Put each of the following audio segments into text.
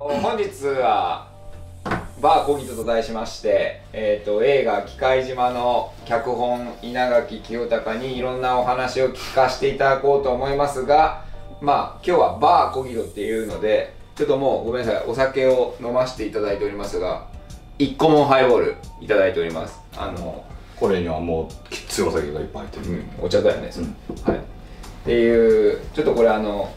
本日はバーコギトと題しまして、えー、と映画「機械島」の脚本稲垣清隆にいろんなお話を聞かせていただこうと思いますがまあ今日はバーコギトっていうのでちょっともうごめんなさいお酒を飲ませていただいておりますが1個もハイボールいただいております。あのこれにはもうきついお酒がいっぱい入ってる、うん、お茶だよね、それ。はい。っていうちょっとこれあの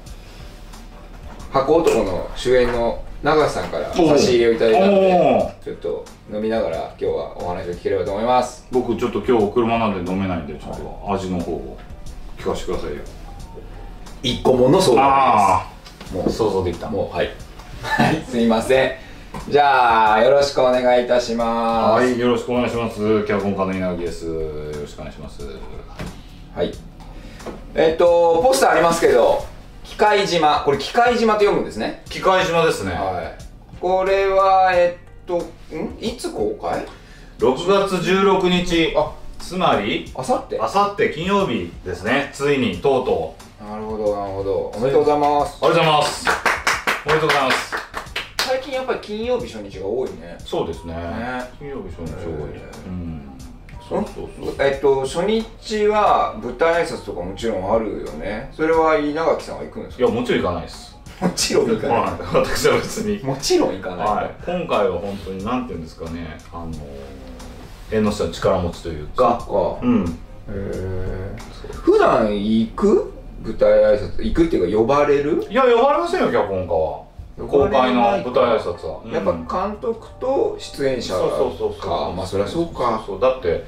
箱男の主演の永瀬さんから差し入れをいただいたのでちょっと飲みながら今日はお話を聞ければと思います。僕ちょっと今日車なんで飲めないんでちょっと味の方を。聞かせてくださいよ。一個もの相談あです。もあ想像できた。うもうはい。はいすいません。じゃあよろしくお願いいたします。はいよろしくお願いします。脚本家の稲垣です。よろしくお願いします。はい。えっとポスターありますけど機械島。これ機械島と読むんですね。機械島ですね、はい。これはえっとん？いつ公開？6月16日。あつまりあさってあさって金曜日ですね。ついにとうとう。なるほどなるほど。おめでとうございます。ありがとうございます。おめでとうございます。最近やっぱり金曜日初日が多いね。そうですね。ね。金曜日初日多い、へーうんそうそうえっと初日は舞台挨拶とかもちろんあるよね。それは稲垣さんは行くんですか？いやもちろん行かないです。もちろん行かない。はい。私は別に。もちろん行かない、はい、今回は本当に何ていうんですかね。あの縁の下の力持ちというそか。うん。へえ普段行く？舞台挨拶。行くっていうか呼ばれる？いや呼ばれませんよ脚本家は。公開の舞台挨拶は、やっぱうん監督と出演者そうそうそうそうかまあそりゃそうか。そう。だって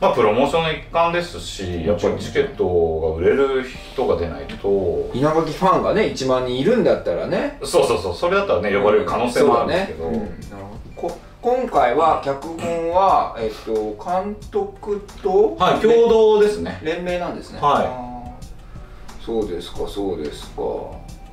まあプロモーションの一環ですしやっぱりチケットが売れる人が出ないと。稲垣ファンがね1万人いるんだったらね。そうそうそう。それだったらね呼ばれる可能性もあるんですけど、そうだねうん今回は脚本は、えっと、監督とはい共同ですね。連名なんですね。はい。そうですかそうですか。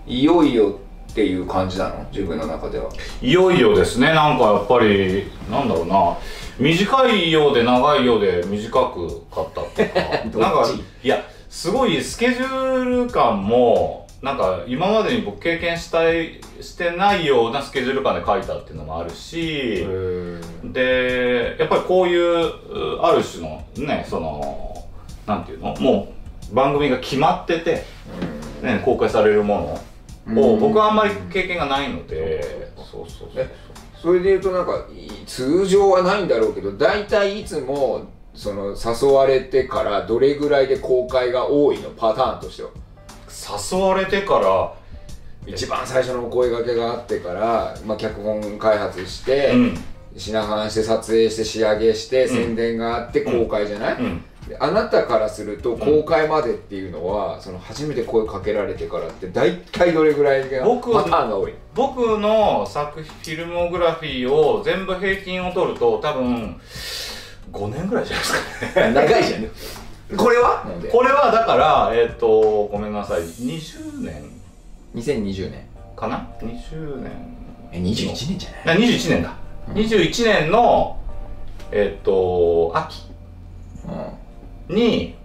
いよいよっていう感じなの？自分の中では。いよいよですね。なんかやっぱりなんだろうな。短いようで長いようで短くかったっていうか。なんかいやすごいスケジュール感もなんか今までに僕経験したいしてないようなスケジュール感で書いたっていうのもあるしでやっぱりこういううある種のねそのなんていうの？もう番組が決まってて、ね、公開されるものを僕はあんまり経験がないので。そうそうそうえそれで言うとなんかい通常はないんだろうけど大体いつもその誘われてからどれぐらいで公開が多いのパターンとしては。誘われてから一番最初のお声掛けがあってから、まあ、脚本開発して、うん。品販して撮影して仕上げして、ん宣伝があって公開じゃない、うん。であなたからすると公開までっていうのは、その初めて声かけられてからって大体どれぐらいが僕パターンが多い？僕の作フィルモグラフィーを全部平均を取ると多分5年ぐらいじゃないですかね。長いじゃん。これは？これはだからえっ、とごめんなさい。20年。2020年。かな？20年。え21年じゃない？あ21年だ、21年のえっ、と秋。うに、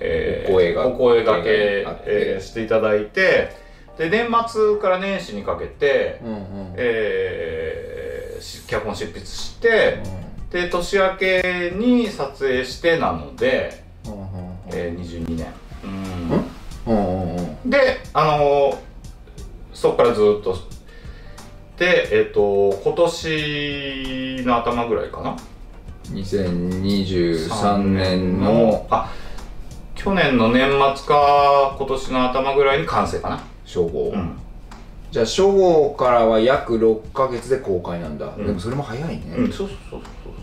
えーお声がお声掛けえーしていただいてで年末から年始にかけて、んうんうん。えーし脚本執筆してで年明けに撮影してなので、うんうんえー、22年。うん。うん？うんであのーそこからずっとでえっ、と今年の頭ぐらいかな？2023年のあ去年の年末か今年の頭ぐらいに完成かな。初号、うん、じゃあ初号からは約6ヶ月で公開なんだ、うん。でもそれも早いね、うん、そうそうそう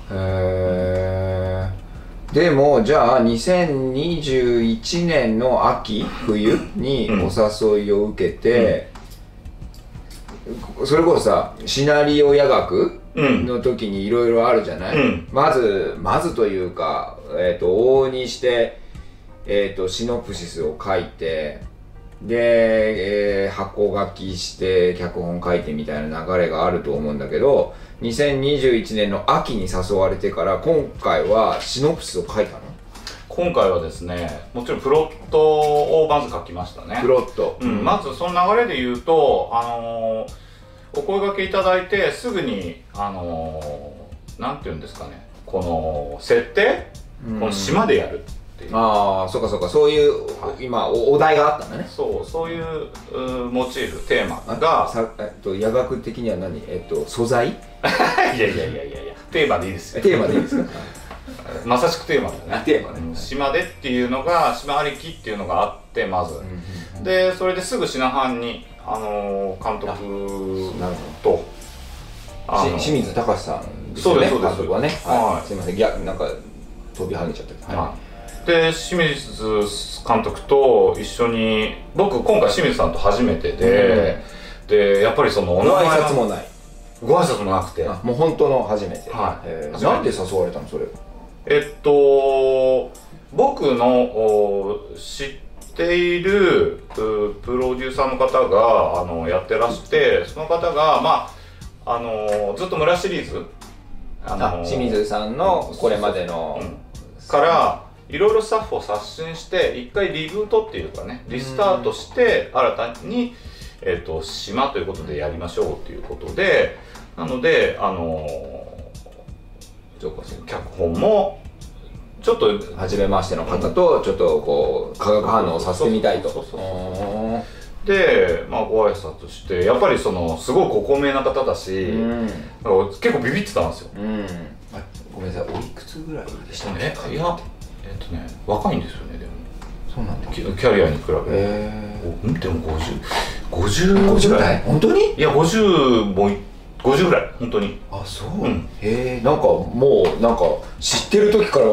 そうへー。でもじゃあ2021年の秋冬にうん。お誘いを受けて、それこそさシナリオ夜学うんの時にいろいろあるじゃない、うん。まずまずというか、えー、と往々にして、えー、とシノプシスを書いてで、えー箱書きして脚本書いてみたいな流れがあると思うんだけど2021年の秋に誘われてから今回はシノプシスを書いたの？今回はですねもちろんプロットをまず書きましたね。プロット、うん、まずその流れで言うと、あのーお声掛けいただいてすぐにあのーなんていうんですかね。この設定、この島でやるっていう。ああそうかそうか。そういう、今おお題があったんだね。そうそういううモチーフテーマがさえっと野学的には何？えっと素材？いやいやいやいやいや。テーマでいいですよ。テーマでいいですか？まさしくテーマだね。あテーマね。うん。島でっていうのが島ありきっていうのがあってまず、でそれですぐ品藩にあのー監督と清水隆さんですよねそうですそうです。監督はね。はい。すいません。逆なんか飛び跳ねちゃったはい。で清水監督と一緒に僕今回清水さんと初めてで、でやっぱりそのお名前拶もない。ご挨拶もなくて。あもう本当の初めて。はい。えーなんで誘われたのそれえっと僕のお知っているうプロデューサーの方があのやってらしてその方がまああのずっと村シリーズああ清水さんのこれまでのうん。からいろいろスタッフを刷新して一回リブートっていうかねリスタートして新たに、えっと島ということでやりましょうっていうことでなのであの。脚本もちょっと初めましての方とちょっとこう化学反応をさせてみたいと。で、まあ、ご挨拶してやっぱりそのすごいご高名な方だし、うん。なんか結構ビビってたんですよ。うん。あごめんなさい。おいくつぐらいでしたえいやえっとね若いんですよねでも。そうなんだ。キャキャリアに比べ。うん？でも5050ー、50ぐらい。代本当に？いや50もい50ぐらい本当に。あそう、うん。へえんかもうなんか知ってる時から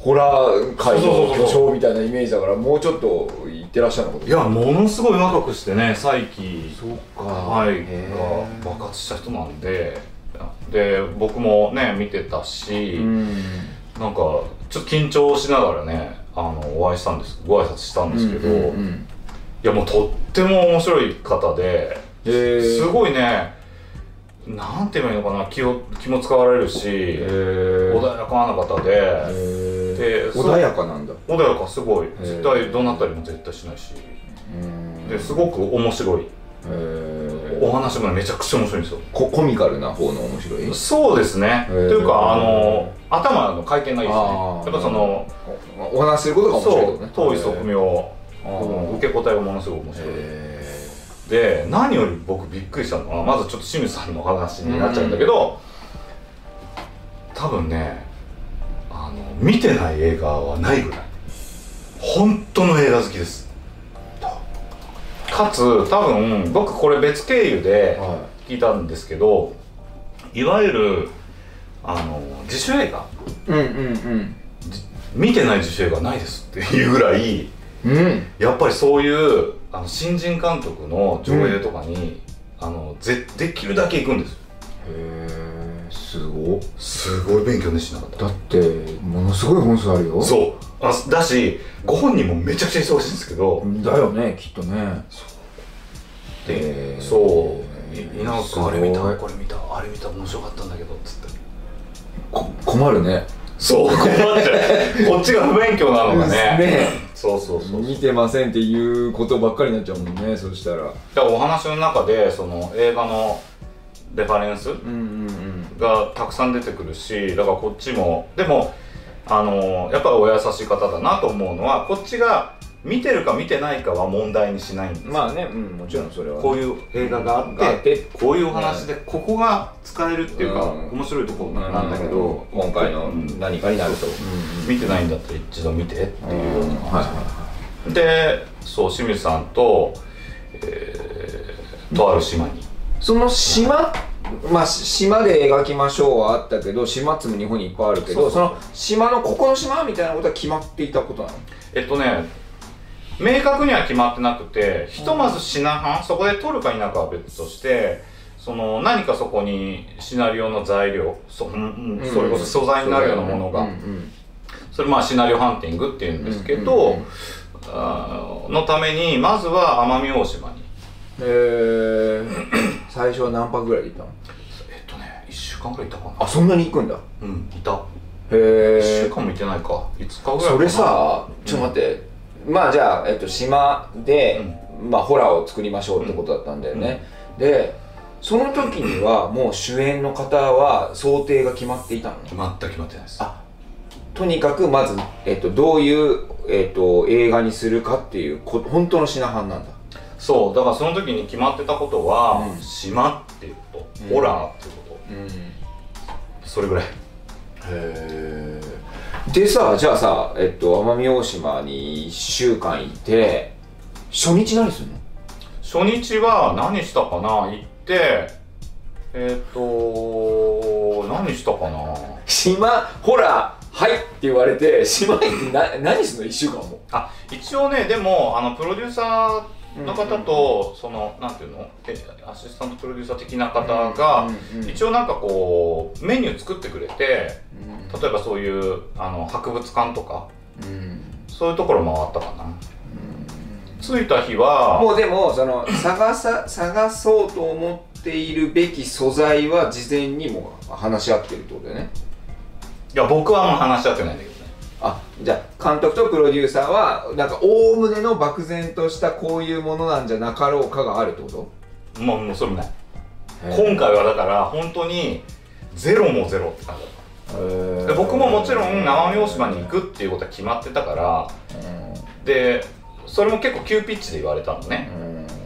ホラー界の巨匠みたいなイメージだからもうちょっと言ってらっしゃるのいやものすごい若くしてね再起。はい。へが爆発した人なんで。で僕もね見てたし、うん。なんかちょっと緊張しながらねあのお会いしたんですご挨拶したんですけど、うんうんうんいやもうとっても面白い方ですごいねなんて言えばいいのかな気を気も使われるし、へ穏ーやかな方で、へでー穏やかなんだ。穏やかすごい。ー。絶対どうなったりも絶対しないし。うん。ですごく面白い。お話もめちゃくちゃ面白いんですよ。ココミカルな方の面白い？そうですね。というかあの頭の回転がいいですね。やっぱそのおお話しすることが面白いそう遠い側面を受け答えがものすごく面白い。へで何より僕びっくりしたのはまずちょっと清水さんのお話になっちゃうんだけど、多分ねあの見てない映画はないぐらい。本当の映画好きです。かつ多分僕これ別経由ーでは聞いたんですけどいわゆるあの自主映画。いうんうん。見てない自主映画ないですっていうぐらいうん。うんやっぱりそういうあの新人監督の上映とかに、あのぜできるだけ行くんです。へえすごっ。すごい勉強熱心な方。だってものすごい本数あるよ。そう。あだしご本人もめちゃくちゃ忙しいんですけど、だよねきっとね。でへーそう。い稲垣君あれ見たこれ見たあれ見た面白かったんだけどっつって。こ困るね。そう困っちゃうこっちが不勉強なのがね。ね。そうそうそう見てませんっていうことばっかりになっちゃうもんねそしたら。だからお話の中でその映画のレファレンスうんうんうんがたくさん出てくるしだからこっちもでもあのやっぱりお優しい方だなと思うのはこっちが見てるか見てないかは問題にしないんです。よまあねうんもちろんそれはこういう映画があってこういうお話でここが使えるっていうか、うん。面白いところなんだけど、今回のうん。何かになると。見てないんだったら一度見てっていうようなはい。でそう清水さんと、えーとある島に。その島まあし島で描きましょうはあったけど島っつも日本にいっぱいあるけどその島のここの島みたいなことは決まっていたことなの？えっとね明確には決まってなくてひとまず品藩そこで取るか否かは別としてその何かそこにシナリオの材料そ,、うんうんそれこそ素材になるようなものが、それまあシナリオハンティングっていうんですけど、あーのためにまずは奄美大島に。えー、最初は何泊ぐらいで行ったの？えっとね1週間ぐらいいたかな。あそんなに行くんだ。うんいた。へ1え週間もいてないか。5日ぐらいかな。それさちょっと待って、まあじゃあ、えっと、島で、まあホラーを作りましょうってことだったんだよね、でその時にはもう主演の方は想定が決まっていたのね。全く決まってないです。あとにかくまず、えっと、どういう、えっと、映画にするかっていうこ本当の品版なんだ。そうだからその時に決まってたことは、うん。島っていうこと、うん。ホラーっていうこうん。それぐらい。えでさじゃあさ、えっと、奄美大島に1週間いて初日何するの？初日は何したかな？行ってえっ、と何したかな？島ほらはいって言われて島行ってな何するの？1週間も。あ一応ねでもあのプロデューサーの方と、そのなんていうの？えアシスタントプロデューサー的な方が、一応なんかこうメニュー作ってくれてうん。例えばそういうあの博物館とかうん。そういうところ回ったかな。着いた日はもうでもその探さ探そうと思っているべき素材は事前にもう話し合ってるってことだよね。いや僕はもう話し合ってないんだけど。ねあじゃあ監督とプロデューサーはなんかおおむねの漠然としたこういうものなんじゃなかろうかがあるってこと？もうもうそれもない。今回はだから本当にゼロもゼロって感じだった。で僕ももちろん奄美大島に行くっていうことは決まってたからでそれも結構急ピッチで言われたのね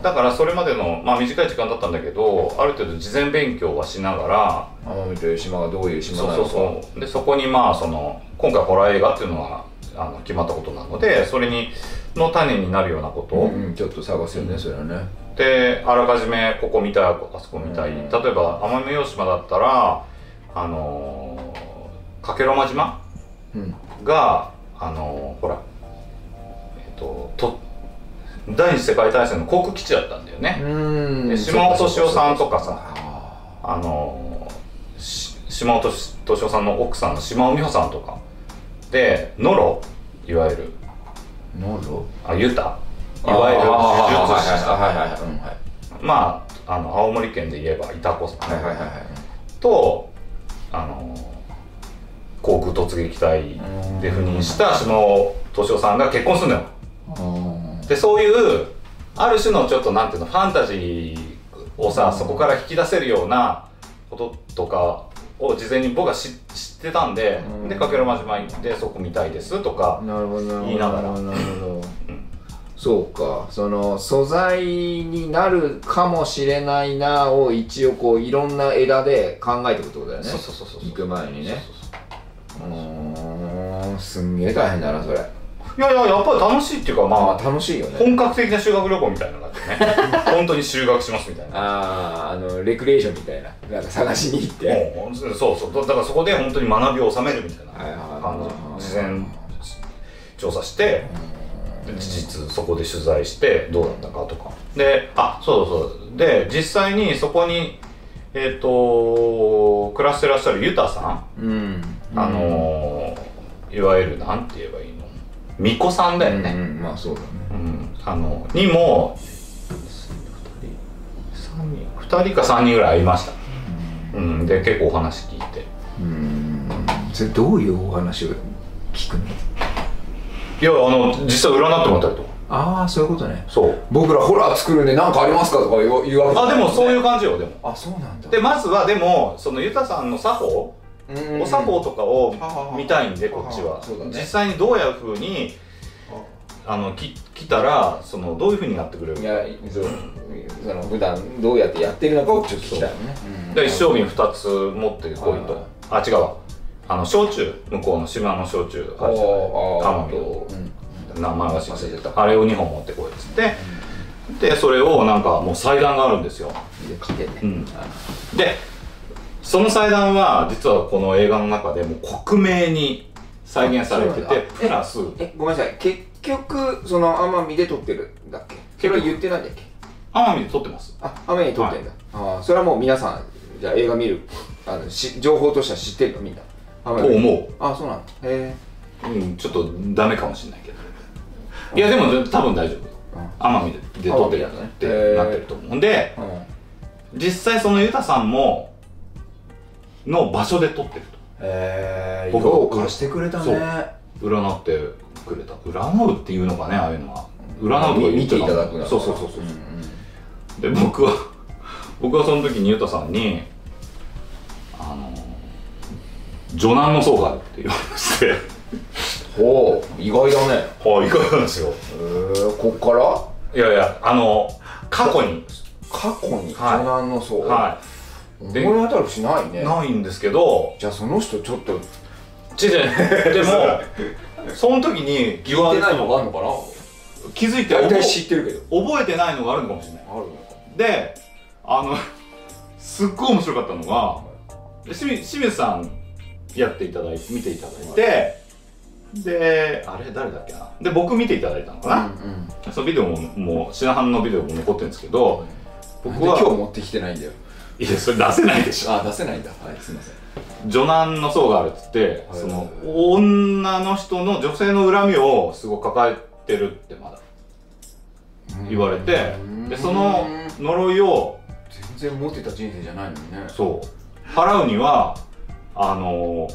だからそれまでの、まあ、短い時間だったんだけどある程度事前勉強はしながら奄美という島がどういう島そうなのか。そうそうでそこにまあその今回ホラー映画っていうのがあの決まったことなのでそれにの種になるようなこと、うん、ちょっと探すよね、それはね。であらかじめここ見たいあそこ見たい、うん。例えば奄美大島だったらあのー、加計呂麻島うん。があのーほらえっ、とと第二次世界大戦の航空基地だったんだよね、うん。で島尾敏夫さんとかさああの島尾敏夫さんの奥さんの島尾美穂さんとか。でノロいわゆる。ーノロ？あユタ。いわゆる手術師さん。はいはいはい。はいうんはい。まああの青森県で言えば板子さん、はいはいはいはい。とあの航空突撃隊で赴任した島尾敏夫さんが結婚するのよ。うんでそういうある種のちょっとなんていうのファンタジーをさそこから引き出せるようなこととかを事前に僕は知知ってたんでうん。で加計呂麻島行ってそこ見たいですとか言いながら。なるほど。うん。そうか。その素材になるかもしれないなを一応こういろんな枝で考えていくってことだよね。そうそうそうそう行く前にね。そうんすんげえ大変だなそれいやいややっぱり楽しいっていうかままああ楽しいよね。本格的な修学旅行みたいな感じでね。本当に修学しますみたいな。あああのレクリエーションみたいななんか探しに行って。もうそうそうだからそこで本当に学びを収めるみたいな感じ。事前調査して実そこで取材してどうだったかとか。であそうそうで実際にそこにえっ、と暮らしてらっしゃるユタさん、うん。あのーいわゆるなんて言えばいいの？巫女さんだよね、うんうんまあそうだね。うん、あのにも2人2人か3人ぐらい会いました、うん、で結構お話聞いて。うん。それどういうお話を聞くの？いやあの実際占ってもらったりとか。ああそういうことね。そう。僕らホラー作るんで何かありますかとか言わけじゃあでもそういう感じよでも。あそうなんだ。でまずはでもそのユタさんの作法、うんお作法とかを見たいんでこっちは、実際にどういうふうにあ。のき来たらそのどういうふうになってくれるいやそう。その普段どうやってやってるのかをちょっと聞きたいよね。で一升瓶2つ持ってこいと。あ違うわ。あの焼酎。向こうの島の焼酎。あるじゃない。奄美の名前忘れて忘れてた。たあれを2本持ってこいっつって。でそれをなんかもう祭壇があるんですよ。でかけて。うん。でその祭壇は実はこの映画の中でもう克明に再現されててプラス。えごめんなさい。結局その奄美で撮ってるんだっけそれは言ってないんだっけ？奄美で撮ってます。あ奄美で撮ってんだ、ああそれはもう皆さんじゃあ映画見るあのし情報としては知ってるの？みんな。と思う。あそうなんだへうん、ちょっとダメかもしれないけどいやでも多分大丈夫。奄美でで撮ってるってなってると思うんでえうん。実際そのユタさんもの場所で撮ってるへえ僕色を貸してくれたそう。ねと占ってくれた。占うっていうのかねああいうのは。占うとか見ていただくのそうそうそうそう、んで僕は僕はその時にゆたさんにあの女難の層があるって言われまして。ほう意外だね。はいいかがなんですよ。へえこっから？いやいやあの過去に。過去にはい。女難の層は思い当たるしないいね。ないんですけどじゃあその人ちょっと違う違う。でも その時に言われた聞いてないのがあるのかな？気づいて大体覚知ってるけど。覚えてないのがあるのかもしれない。あるのか。であのすっごい面白かったのが清水清水さんやっていただいて見ていただいて、であれ誰だっけな？で僕見ていただいたのかな、うんうんそのビデオももう白羽のビデオも残ってるんですけど僕は今日持ってきてないんだよいやそれ出せないでしょ。あ出せないんだ。はいすいません。女難の層があるっつって、はい。その女の人の女性の恨みをすごい抱えてるってまだ言われてでその呪いを全然持ってた人生じゃないのにね。そう。払うにはあの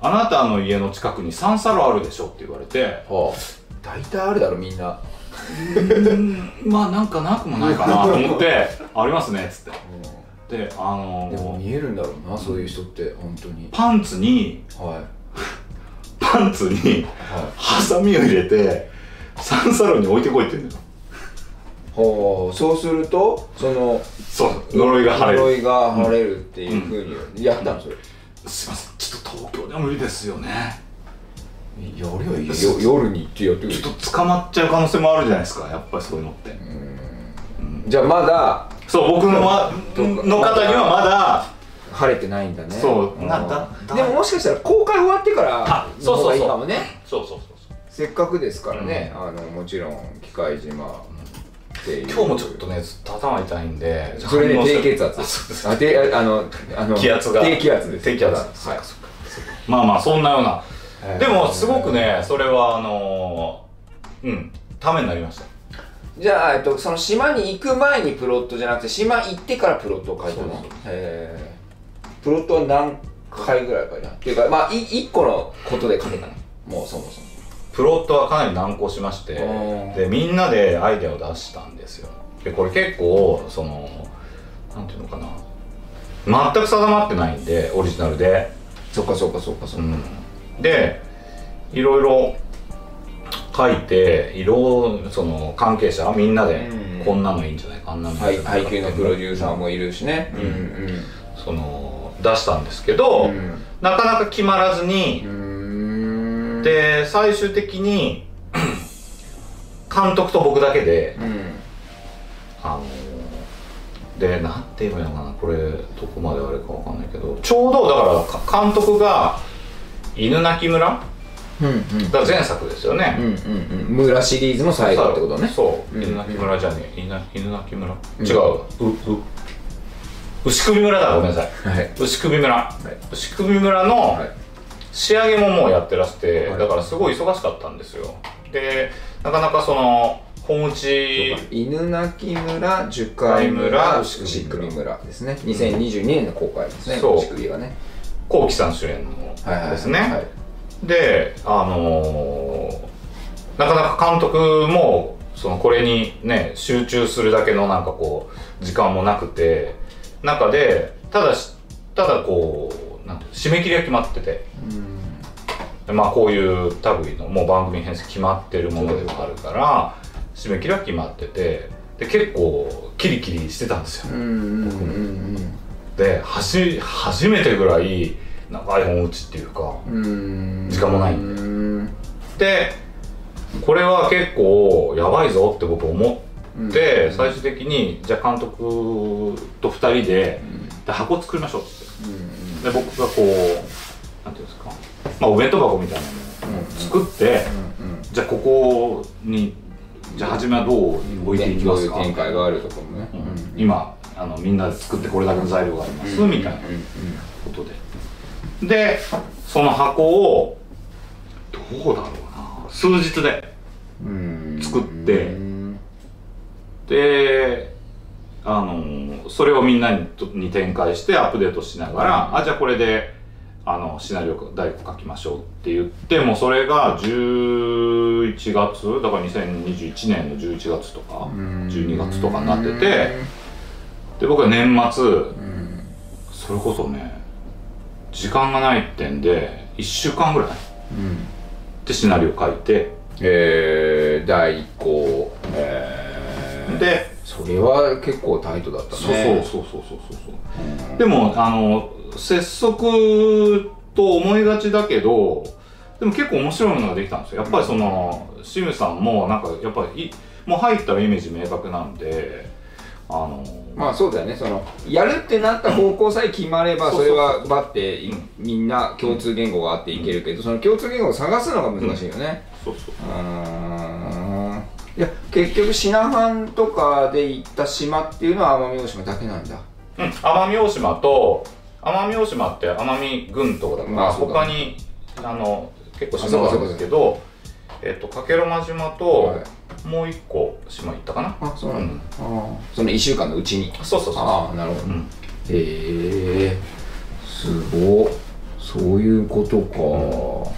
あなたの家の近くに三サロあるでしょって言われてはあ。大体あるだろみんな。まあなんかなくもないかなと思ってありますねっつってであのでも見えるんだろうなそういう人って本当に。パンツにはい。パンツにはハサミを入れて三サロに置いてこいって言うんだよ。いはあそうするとそのそう呪いが晴れる。呪いが晴れるっていうふうにやったのそれ。すいませんちょっと東京では無理ですよね。やりゃいいよよ夜に行ってやってくれ。ちょっと捕まっちゃう可能性もあるじゃないですかやっぱりそういうのって。じゃあまだそう僕のはの方にはまだ晴れてないんだね。そう。なだ。でももしかしたら公開終わってからあそうそうそう。の方がいいかもね。そうそうそうそう。せっかくですからね、あのもちろん機械島っていう。今日もちょっとねずっと頭痛いんでそれね低血圧。あです。あ低あのあの気圧が。低気圧です。低気圧。はい。まあまあそんなような。えーでもすごくねそれはあのーうん。ためになりましたじゃあ、えっと、その島に行く前にプロットじゃなくて島行ってからプロットを書いたの？へえ。プロットは何回ぐらい書いた？のっていうかまあい一個のことで書けたの？もうそもそも。プロットはかなり難航しましてうんでみんなでアイデアを出したんですよ。でこれ結構そのなんていうのかな。全く定まってないんでオリジナルで。そっかそっかそっかそっか、うん。でいろいろ書いて色その関係者みんなでうん。こんなのいいんじゃないかあんなのいいんはいじゃないか配給のプロデューサーもいるしね。うん。その出したんですけど、うん。なかなか決まらずにう、ん。で最終的に監督と僕だけでうん。あのでなんて言えばいいのかなこれどこまであれかわかんないけどちょうどだからか監督が犬鳴村うんうん。が前作ですよね、うんうんうん。村シリーズの最後ってことね。そう、うん。犬鳴村じゃねえ。犬鳴村、うん。違う。うう。牛首村だごめんなさい。はい。牛首村、い。牛首村のはい。仕上げももうやってらして、はい。だからすごい忙しかったんですよ。でなかなかその本打ち犬鳴村樹海村村。牛首村ですね。2022年の公開ですね。そう。牛首がね。幸喜さん主演のはいはいはい。ですね、はいであのーなかなか監督もそのこれにね集中するだけのなんかこう時間もなくて中でただしただこうなんて締め切りが決まってて。でまあこういう類のもう番組編成決まってるものではあるから締め切りは決まっててで結構キリキリしてたんですよ。うんうんうんうん。ではじ初めてぐらい長い本打ちっていうかうん。時間もないんで。これは結構やばいぞって僕思って、うん。最終的にじゃあ監督と2人でで箱作りましょうって。で僕がこうなんていうんですか、まあ、お弁当箱みたいなのを作って、じゃあここにじゃあ初めはどう置いていきますか？どういう展開があるとかもね。うん。今あのみんなで作ってこれだけの材料があります、みたいなことででその箱をどうだろうな。数日で作って。であのそれをみんなにとに展開してアップデートしながら、あじゃあこれであのシナリオ第一個書きましょうって言ってもうそれが11月だから2021年の11月とか12月とかになっててで僕は年末うん。それこそね時間がないってんで1週間ぐらいうん。でシナリオ書いて。えー、第一項。えー、でそれは結構タイトだったそうね。そうそうそうそうそう。そうでもあの拙速と思いがちだけどでも結構面白いものができたんですよ。やっぱりそのシムさんもなんかやっぱりいもう入ったらイメージ明確なんであのまあそうだよね。そのやるってなった方向さえ決まればうんそれはバッてみんな共通言語があっていけるけどその共通言語を探すのが難しいよね。そうそう。うー。んいや結局品藩とかで行った島っていうのは奄美大島だけなんだ。うん。奄美大島と奄美大島って奄美群島だから、まあ他にあの結構島があるんですけどえっと加計呂麻島と、はいもう一個島行ったかな？あそうなんだ、うん。ああその1週間のうちに？そうそうそうああなるほど、うん。へえすごっ。そういうことか。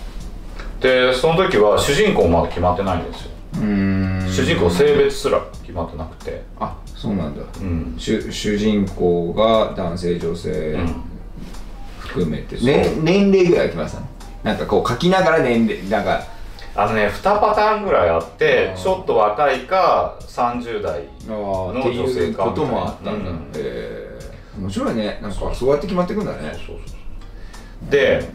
でその時は主人公まだ決まってないんですよ。うーん。主人公性別すら決まってなくて。あそうなんだ。うん。主主人公が男性女性うん。含めて、そうね、年齢ぐらいきましたなんかこう書きながら年齢なんかあのね2パターンぐらいあってちょっと若いか30代あの女性かいうこともあったんだ、うん。えー面白いね。なんかそうやって決まっていくんだね。そうそうそう。で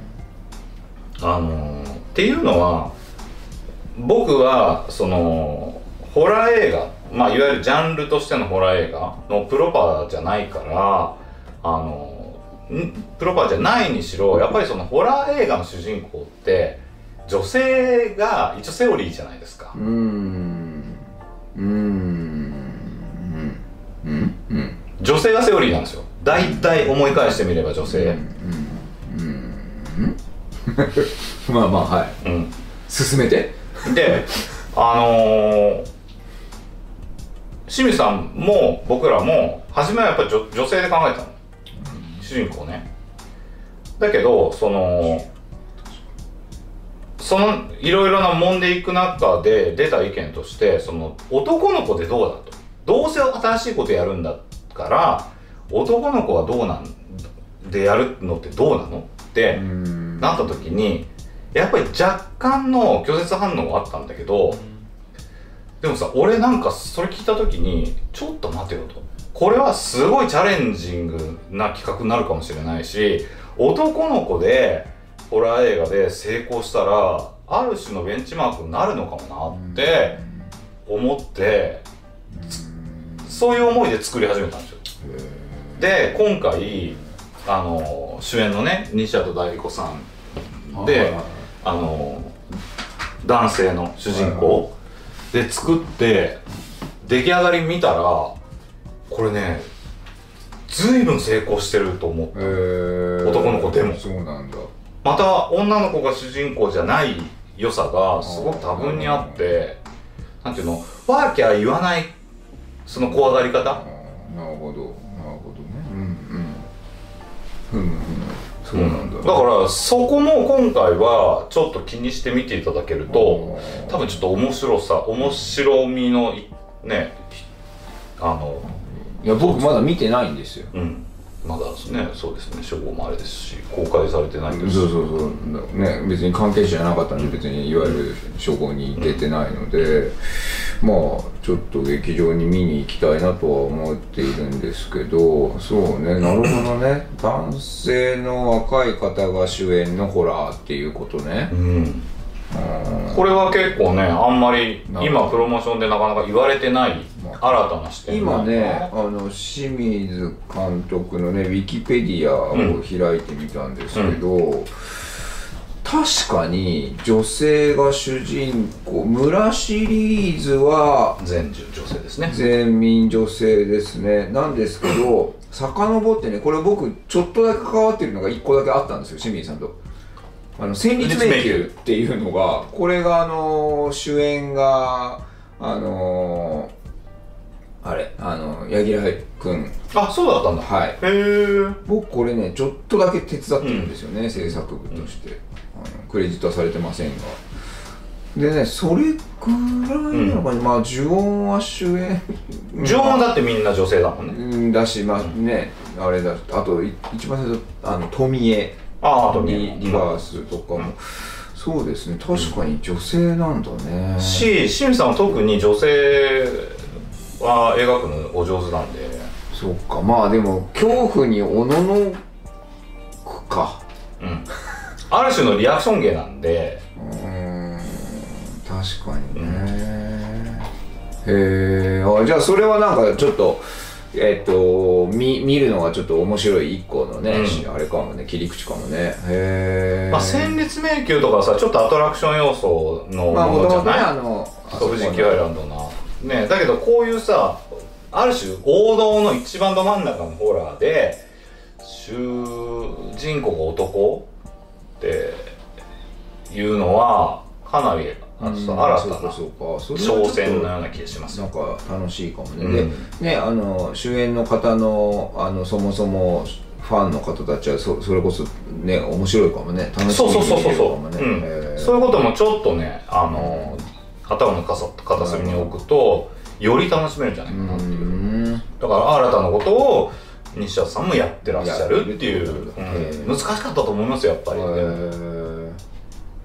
あのーっていうのは僕はそのホラー映画まあいわゆるジャンルとしてのホラー映画のプロパじゃないからあのん？プロパじゃないにしろやっぱりそのホラー映画の主人公って女性が一応セオリーじゃないですか。うん。うん。うん。うん。女性がセオリーなん。ですよ大体思い返してみれば女性うん。まあまあはいうん。進めてであのー、清水さん。も僕らも初めはやっぱり女女性で考えたの主人公ねだけどそのそのいろいろな揉んでいく中で出た意見としてその男の子でどうだと。どうせ新しいことやるんだから男の子はどうなんでやるのってどうなのって、ん。なった時にやっぱり若干の拒絶反応はあったんだけど、でもさ俺なんかそれ聞いた時にちょっと待てよと。これはすごいチャレンジングな企画になるかもしれないし男の子でホラー映画で成功したらある種のベンチマークになるのかもなって思ってそういう思いで作り始めたんですよ。で今回あの主演のね西畑大理子さんであの男性の主人公で作って出来上がり見たらこれね随分成功してると思ってえー。男の子でも。そうなんだまた女の子が主人公じゃない良さがすごく多分にあってなんていうの？ワーキャー言わないその怖がり方？なるほど。なるほどね。うん。うん。うん。うん。そうなん。だ、だからそこも今回はちょっと気にして見ていただけると多分ちょっと面白さ面白みのいねあのいや僕まだ見てないん。ですようんまだねそうですね初号もあれですし公開されてないです。しそうそうそう。ね別に関係者じゃなかったんで別にいわゆる処方に行けてないので、まあちょっと劇場に見に行きたいなとは思っているんですけどそうねなるほどね。男性の若い方が主演のホラーっていうことね。うんこれは結構ねあんまり今プロモーションでなかなか言われてないま新たな視点今ねあの清水監督のねウィキペディアを開いてみたんですけど、確かに女性が主人公村シリーズは全女女性ですね。全民女性ですね。なんですけど 遡ってねこれ僕ちょっとだけ関わってるのが1個だけあったんですよ清水さんと。あの戦慄迷宮っていうのがこれがあの主演があのあれあの柳楽君。あそうだったんだ。はい。へえ僕これねちょっとだけ手伝ってるんですよね、制作部として。あのクレジットはされてませんが。でねそれくらいなのかな、まあ呪音は主演。呪音はだってみんな女性だもんね。うんだしまあね、あれだ。あとい一番最初あの富江ああとリリバースとかも、そうですね。確かに女性なんだね、し清水さんは特に女性は描くのお上手なんで。そっか。まあでも恐怖におののくか。うん。ある種のリアクション芸なんで。うーん。確かにね、へえあじゃあそれはなんかちょっとえっと見見るのがちょっと面白い一個のね、うん。あれかもね切り口かもね。へえまあ、戦慄迷宮とかさちょっとアトラクション要素のまあものじゃもともとねない、あの富士急アイランドな。ねだけどこういうさある種王道の一番ど真ん中のホラーで主人公が男っていうのはかなりあのさうん新たな。挑戦のような気がします。なんよか楽しいかもね、うん。でねあの主演の方のあのそもそもファンの方たちはそそれこそね面白いかもね。楽しみそうそうそうそう。そう、に見れるかもね。そういうこともちょっとねあの頭の片片隅に置くとより楽しめるんじゃないかなっていう。うん。だから新たなことを西田さんもやってらっしゃるっていう、難しかったと思いますよやっぱり、へー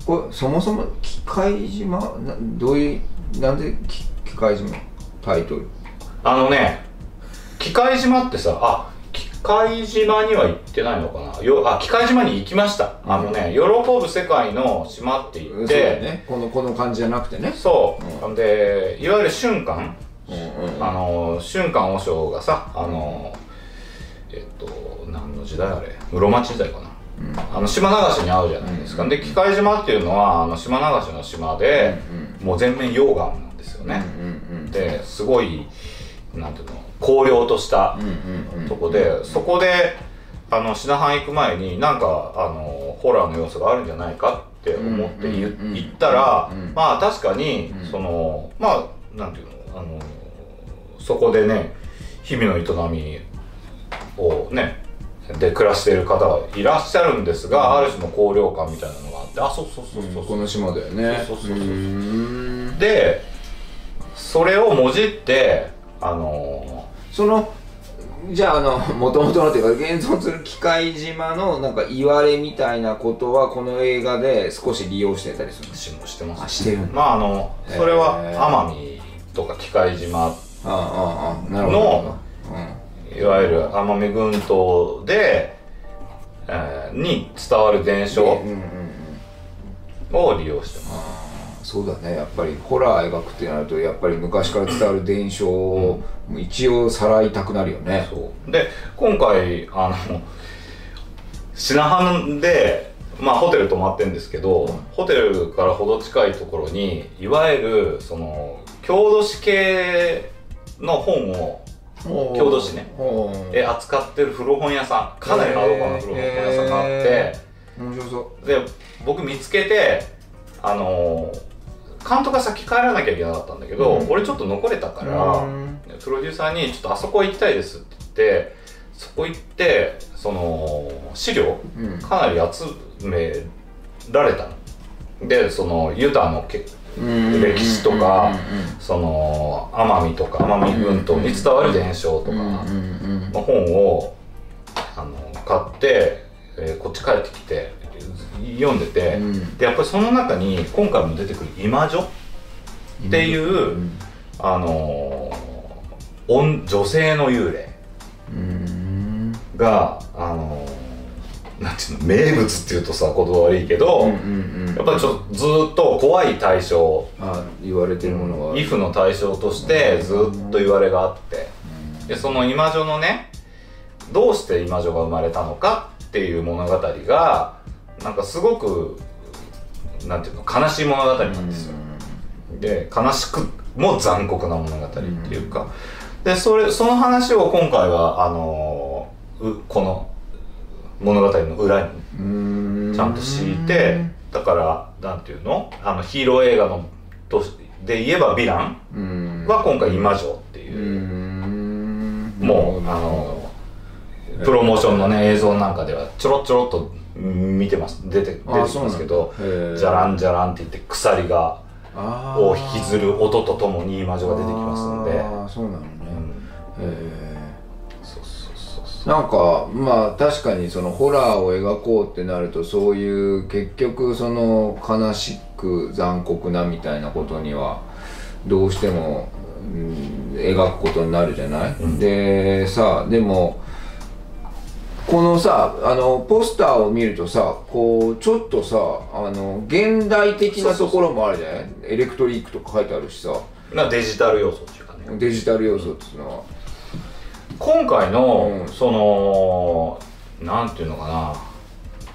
これそもそも機械島？などういうなんでき機械島？タイトル。あのね機械島ってさあ機械島には行ってないのかな？よあ機械島に行きました、あのね喜ぶ世界の島って言そうだって、ね。このこの感じじゃなくてね。そう、うん。でいわゆる瞬間うんうん。あの瞬間和尚がさあのえっと何の時代あれ？室町時代かな、あの島流しに合うじゃないですか、うん。で機械島っていうのはあの島流しの島で、うんもう全面溶岩なんですよね、ですごいなんていうの荒涼としたとこで、そこであの品藩行く前になんかあのホラーの要素があるんじゃないかって思って言,、ったら、うんまあ確かに、うん。そのまあなんていうのあのそこでね日々の営みをねで暮らしている方がいらっしゃるんですが、ある種の高揚感みたいなのがあってあそうそうそうそうそう。この島だよね。そうそうそうそう。ーん。でそれをもじってあのそのじゃああのもともとのっていうか現存する機械島のなんか言われみたいなことはこの映画で少し利用してたりするんですししてますあしてるまああのそれは奄美とか機械島ああああなるほどいわゆる奄美群島で、えーに伝わる伝承を利用してます、そうだね。やっぱりホラー描くってなるとやっぱり昔から伝わる伝承を一応さらいたくなるよね。そう。で今回あの品藩でまあホテル泊まってるんですけど、うん。ホテルからほど近いところにいわゆるその郷土史系の本を郷土史ね。え扱ってる古本屋さんかなりハードコアな古本屋さんがあって、へ面白そで僕見つけてあのー監督が先帰らなきゃいけなかったんだけど、うん。俺ちょっと残れたかうら、うん。プロデューサーに「ちょっとあそこ行きたいです」って言ってそこ行ってその資料うん。かなり集められたの。でそのユタのけうん歴史とかうんその奄美とか奄美群島に伝わる伝承とか。の本をあの買って、えーこっち帰ってきて読んでて、うん。でやっぱりその中に今回も出てくる「今女」っていう、うんあのー女女性の幽霊うん。があのーなんていうの名物っていうとさ言葉悪いけど、やっぱりちょっとずーっと怖い対象。あ言われてるものがイフの対象としてずーっと言われがあって。でその今女のねどうして今女が生まれたのかっていう物語がなんかすごくなんていうの悲しい物語なんですよ、で悲しくも残酷な物語っていうか、でそれその話を今回はあのこの物語の裏にうんちゃんと敷いてだからなんていうの？あのヒーロー映画のとしで言えばヴィランうん。は今回今女ってう。いう、ん。もうあのプロモーションのね映像なんかではちょろちょろっと見てます。出て出てきますけどじゃらんじゃらんって言って鎖がを引きずる音とともにイマジョが出てきますので。そうなのね、うんなんかまあ確かにそのホラーを描こうってなるとそういう結局その悲しく残酷なみたいなことにはどうしても、うん、描くことになるじゃない、うん。でさでもこのさあのポスターを見るとさこうちょっとさあの現代的なところもあるじゃない？エレクトリックとか書いてあるしさ。まあデジタル要素っていうかね。デジタル要素っていうのは今回の、うん。そのなんていうのかな。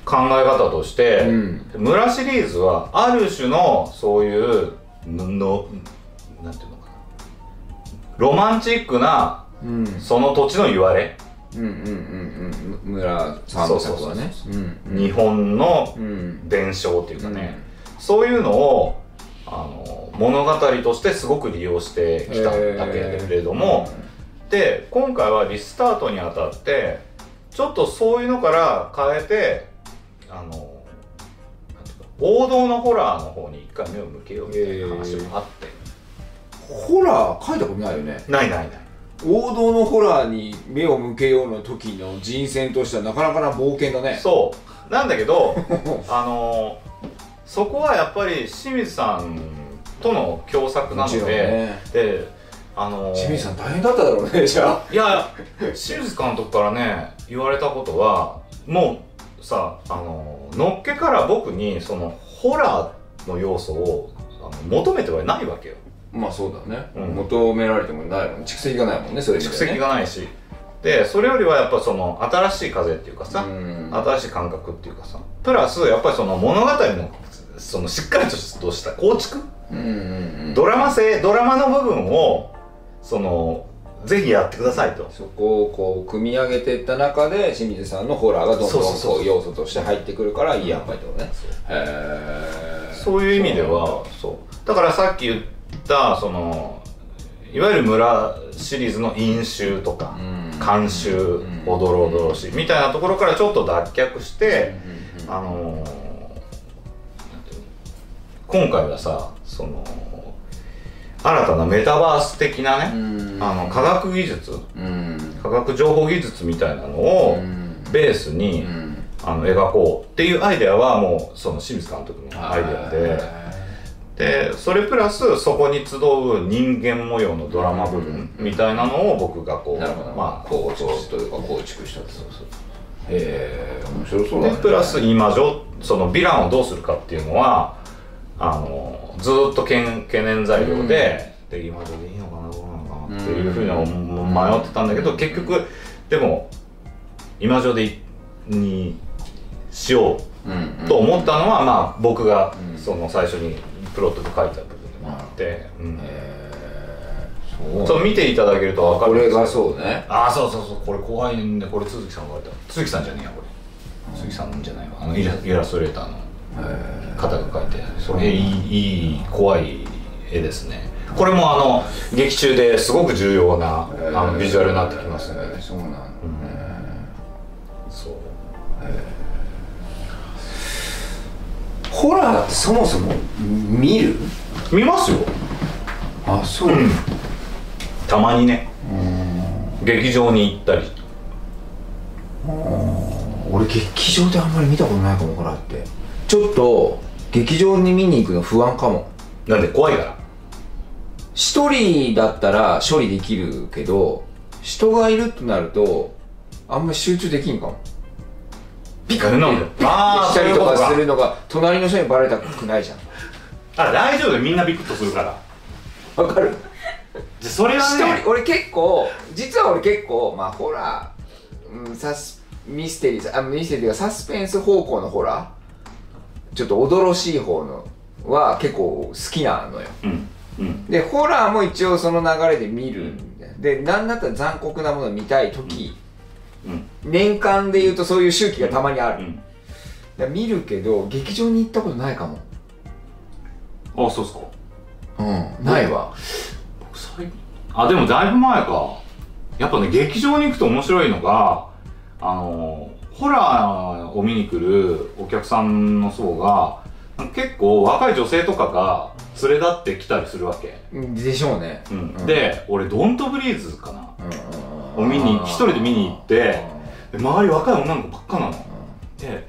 考え方として、うん。村シリーズはある種のそういうののなんていうのかな。ロマンチックなうん。その土地の言われ、うんうんうんうん。む村さんの作はね。日本のうん。伝承っていうかね、そういうのをあの物語としてすごく利用してきたんだけれども、で今回はリスタートにあたってちょっとそういうのから変えてあの王道のホラーの方に一回目を向けようみたいな話もあって、ホラー書いたことないよね？ないないない。王道のホラーに目を向けようの時の人選としてはなかなかな冒険だね。そう。なんだけど あのそこはやっぱり清水さんとの共作なので、ね。であの清水さん大変だっただろうねじゃあ。いや清水監督からね言われたことはもうさあののっけから僕にそのホラーの要素をあの求めてはないわけよ。まあそうだね、うん。求められてもないもん蓄積がないもんねそれ蓄積がないし。でそれよりはやっぱその新しい風っていうかさ、うん。新しい感覚っていうかさ。プラスやっぱりその物語のそのしっかりとした構築？ドラマ性ドラマの部分をそのぜひやってくださいと。そこをこう組み上げていった中で清水さんのホラーがどんどん要素として入ってくるからいいやんばいってことねそう。いう意味ではそう。だからさっき言ったそのいわゆる村シリーズの飲酒とか監修おどろおどろしいみたいなところからちょっと脱却してあのーなんていうの今回はさその新たなメタバース的なねあの科学技術うん。科学情報技術みたいなのをベースにあの描こうっていうアイデアはもうその清水監督のアイデアで。でそれプラスそこに集う人間模様のドラマ部分みたいなのを僕がこうまあ構造というか構築したそうそうへえ面白そうだね。でプラス今上そのヴィランをどうするかっていうのはあのずーっと懸懸念材料で、で今上でいいのかなどうなのかなっていうふうな迷ってたんだけど結局でも今上でいにしよううんと思ったのは、まあ僕がうん。その最初にプロットで書いた部分でもあって、うん。そう。そう見ていただけると分かる。これがそうね。ああそうそうそうこれ怖いんでこれ都築さんが書いた。都築さんじゃねえやこれ。都築さんじゃないわ。あのイライラストレーターの方が描いてそれいい怖い絵ですね。これもあの劇中ですごく重要なあのビジュアルになってきますね、へえそうなんだ。ねそう。ホラーってそもそも見る？見ますよ。あそう。うん。たまにね。劇場に行ったり。俺劇場であんまり見たことないかもホラーってちょっと劇場に見に行くの不安かも。なんで怖いから。一人だったら処理できるけど人がいるとなるとあんまり集中できんかも。ピカッしたりとかするのが隣の人にバレたくないじゃん。あ大丈夫でみんなビクッとするから。わかる。じゃそれは一ね人俺結構実は俺結構まあホラー、うん、サスミステリーあミステリーがサスペンス方向のホラーちょっと驚しい方のは結構好きなのよ。うん。うん。でホラーも一応その流れで見るでなんだったら残酷なものを見たい時、うん。年間で言うとそういう周期がたまにある、うん。だ見るけど劇場に行ったことないかも。あそうっすか。うん。ないわ。僕最近あでもだいぶ前か。やっぱね劇場に行くと面白いのがあのホラーを見に来るお客さんの層が結構若い女性とかが連れ立ってきたりするわけ、でしょうね、うん。うん。で俺ドントブリーズかな。うんを見に一人で見に行ってで周り若い女の子ばっかなの。で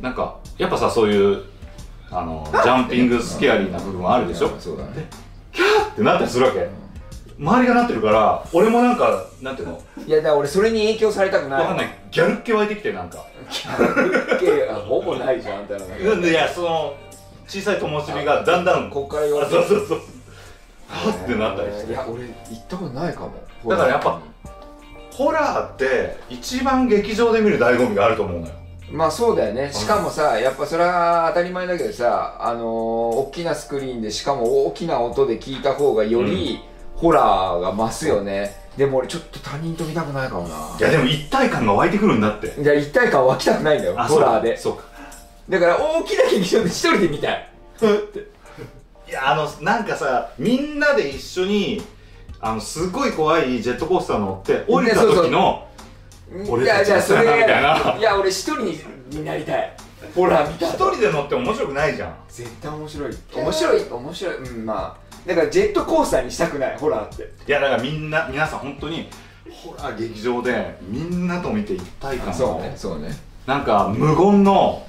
なんかやっぱさそういうあのジャンピングスケアリーな部分はあるでしょ？そうだねキャーってなったりするわけ周りがなってるから俺もなんかなんていうの？いやだから俺それに影響されたくない。わかんない。ギャルっ気湧いてきてなんか。ほぼないじゃんあんたの中うんいやその小さい灯火がだんだんこっから言わあれて。そうそうそう。はってなったりして。いや俺行ったことないかも。だからやっぱホラーって一番劇場で見る醍醐味があると思うのよ。まあそうだよね。しかもさやっぱそれは当たり前だけどさあのー、大きなスクリーンでしかも大きな音で聞いた方がより、ホラーが増すよね。でも俺ちょっと他人と見たくないかもな。いやでも一体感が湧いてくるんだって。いや一体感湧きたくないんだよホラーで。そうか。だから大きな劇場で一人で見たいいやあのなんかさみんなで一緒にあのすごい怖いジェットコースター乗って降りた時の俺たちじゃあそれみたいな。いや俺一人にになりたい。ホラー見た一人で乗って面白くないじゃん。絶対面白い。面白い。面白い。うんまあだからジェットコースターにしたくないホラーって。いやだからみんな皆さん本当にホラー劇場でみんなと見て一体感そうのねそうね。なんか無言の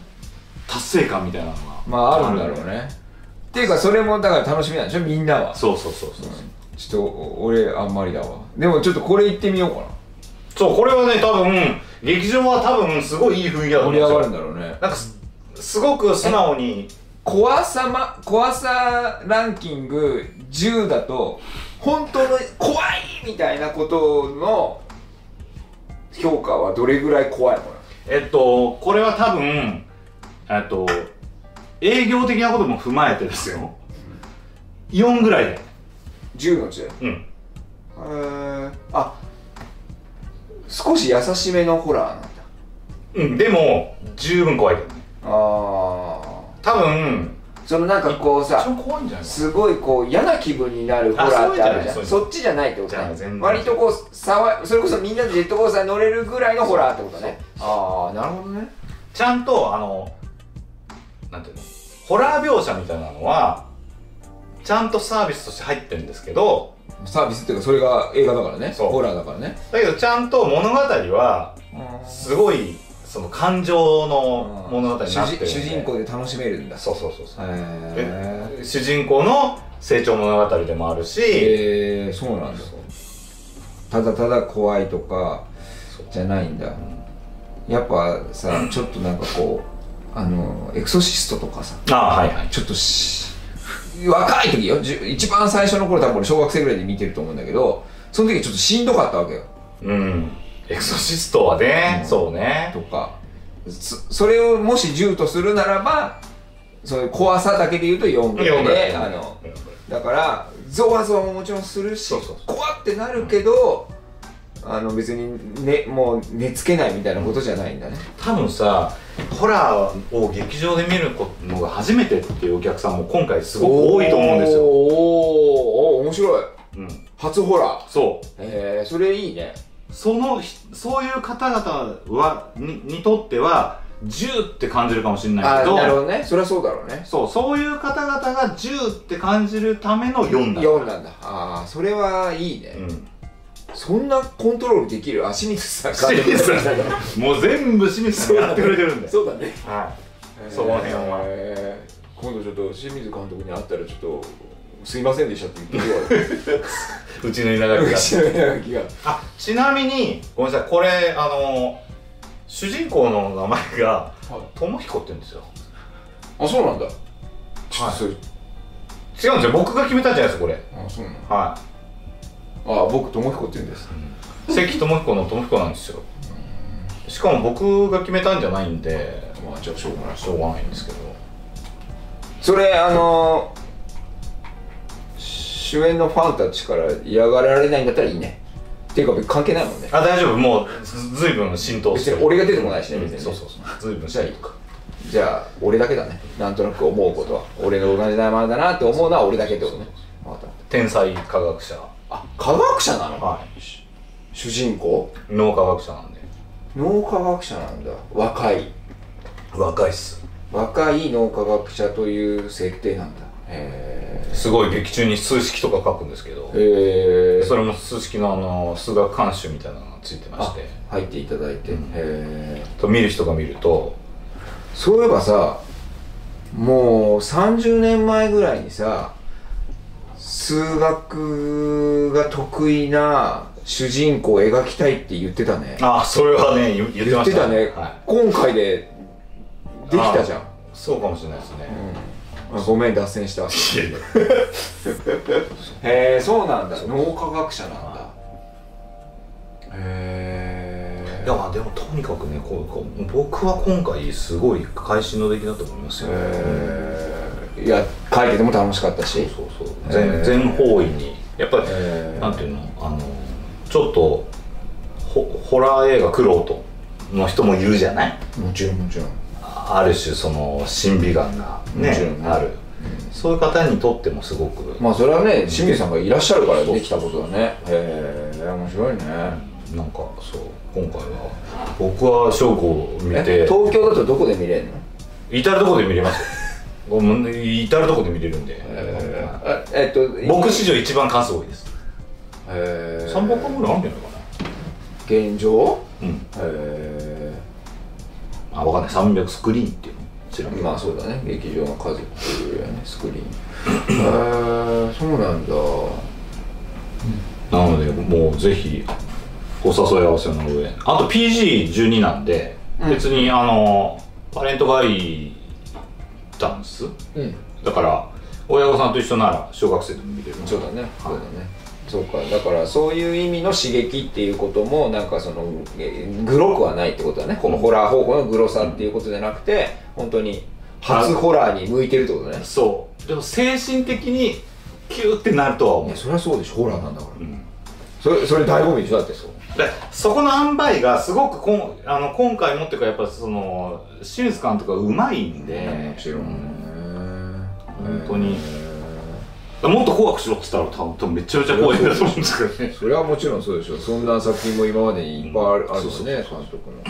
達成感みたいなのが。まああるんだろうね。っていうかそれもだから楽しみなんでしょみんなは。そうそうそうそう、ちょっと俺あんまりだわ。でもちょっとこれ行ってみようかな。そうこれはね多分劇場は多分すごいいい雰囲気だと思うんですよ。盛り上がるんだろうね。なんかすすごく素直に怖さま怖さランキング10だと本当の怖いみたいなことの評価はどれぐらい怖いのえっとこれは多分えっと営業的なことも踏まえてですよ。4ぐらいで。10のうちうん。えあ少し優しめのホラーなんだ。うんでも十分怖いけどね。あ多分あそのなんかこうさすごいこう嫌な気分になるホラーってあるじゃん。あそういうんじゃない。そっちじゃないってことね。割とこうさわそれこそみんなでジェットコースターに乗れるぐらいのホラーってことね。ああなるほどね。ちゃんとあのなんていうの？ホラー描写みたいなのはちゃんとサービスとして入ってるんですけどサービスっていうかそれが映画だからね。そう。ホラーだからね。だけどちゃんと物語はすごいその感情の物語になって主人公で楽しめるんだ。そうそうそうそう。へ主人公の成長物語でもあるし、えー、そうなんだ。ただただ怖いとかじゃないんだ。やっぱさ ちょっとなんかこうあのエクソシストとかさああはいはい。ちょっとし若い時よ。一番最初の頃多分俺小学生ぐらいで見てると思うんだけどその時ちょっとしんどかったわけよ。うんエクソシストはね、うん。そうね。とか。そそれをもし10とするならばそういう怖さだけで言うと4ぐらいであのだからゾワゾワももちろんするし怖ってなるけど、あの別に、ね、もう寝つけないみたいなことじゃないんだね、多分さホラーを劇場で見るのが初めてっていうお客さんも今回すごく多いと思うんですよ、おーおー面白い。うん、初ホラー。そう。えー、それいいねそのひそういう方々はににとっては10って感じるかもしれないけどあなるほどね。それはそうだろうね。そうそういう方々が10って感じるための4だ4なんだ。ああそれはいいね、うん。そんなコントロールできる？あ清水さん清水さん。もう全部清水さんがやってくれてるんで。そうだね。はい。その辺は。えー。今度ちょっと清水監督に会ったらちょっとすいませんでしたって言ってくるわ。うちの稲垣が。うちの稲垣が。あちなみにごめんなさいこれあの主人公の名前が智彦って言うんですよ。あそうなんだ。ちょっとそれ、違うんですよ。僕が決めたんじゃないですかこれ。あそうなのはあ僕智彦って言うんです。い関智彦の智彦なんですよ。しかも僕が決めたんじゃないんでまあじゃあしょうがない。しょうがないんですけど。それあの主演のファンたちから嫌がられないんだったらいいね。っていうか関係ないもんね。あ大丈夫。もうずずいぶん浸透してる。別に俺が出てこないしねうん別にね。そうそうそう。ずいぶんじゃあいいかじゃあ俺だけだね。なんとなく思うことは。俺の同じ名前だなって思うのは俺だけってことね。分かった天才科学者。あ科学者なの？はい。主人公？脳科学者なんで。脳科学者なんだ。若い。若いっす。若い脳科学者という設定なんだ。へすごい劇中に数式とか書くんですけどへえそれも数式のあの数学監修みたいなのがついてまして。入っていただいて、うん。へえと見る人が見るとそういえばさもう30年前ぐらいにさ数学が得意な主人公を描きたいって言ってたね。あそれはね言言って言ましてたったね、はい、今回でできたじゃん、そうかもしれないですね、うん、あごめん脱線した へえそうなんだ。脳科学者なんだ。へえ。いやまあでもとにかくねこうこう僕は今回すごい会心の出来だと思いますよ、いや書いてても楽しかったし。そうそう全全方位に。やっぱり、なんていうの？あのちょっとホホラー映画クロートの人もいるじゃない？もちろんもちろんあある種その審美眼がね。ねある、そういう方にとってもすごく、まあそれはね清水さんがいらっしゃるからできたことだね。へえ面白いね。なんかそう。今回は僕は翔子を見えて東京だとどこで見れるの？至る所で見れます 至る所で見れるんで、え。えっと僕史上一番関数多いです。へえ。3本間ぐらいあるんじゃないか現状？なうん。へえあ分かんない。300スクリーンっていうの？知らんけど。まあそうだね。劇場の数っていうよね。スクリーン。へえそうなんだ。なのでもうぜひお誘い合わせの上。あと PG12 なんで、うん。別にあのパレントガイダンス？うん。だから親御さんと一緒なら小学生でも見れる。そうだね。そうだねそうかだからそういう意味の刺激っていうこともなんかそのえグロくはないってことだね。このホラー方向のグロさっていうことじゃなくて本当に初ホラーに向いてるってことだね。そう。でも精神的にキューってなるとは思う。そりゃそうでしょ。ホラーなんだから。うん。それそれ醍醐味でしょだってそう。でそこの塩梅がすごくこんあの今回もっていうかやっぱその清水監督がうまいんで。もちろんね。本当にもっと怖くしろって言ったら多分めちゃめちゃ怖い。んだと思うんですけどねそれはもちろんそうでしょ。そんな作品も今までにいっぱいある,、あるそうそうもんね監督の。うん。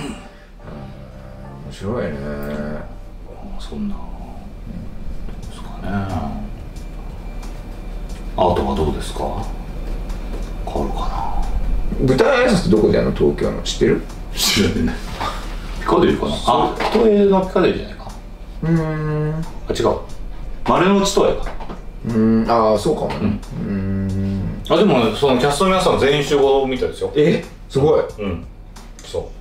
面白いね。そんな。ですかね。あとはどうですか？変わるか舞台挨拶どこでやるの？東京の。知ってる？な知らない。ピカデリーかな？あのピカデリーじゃないか。うーん。あ違う。丸の内都営かん。ああそうかもね。うーん。あでもそのキャストの皆さん全員集合みたいですよ。え？すごい。うん。そ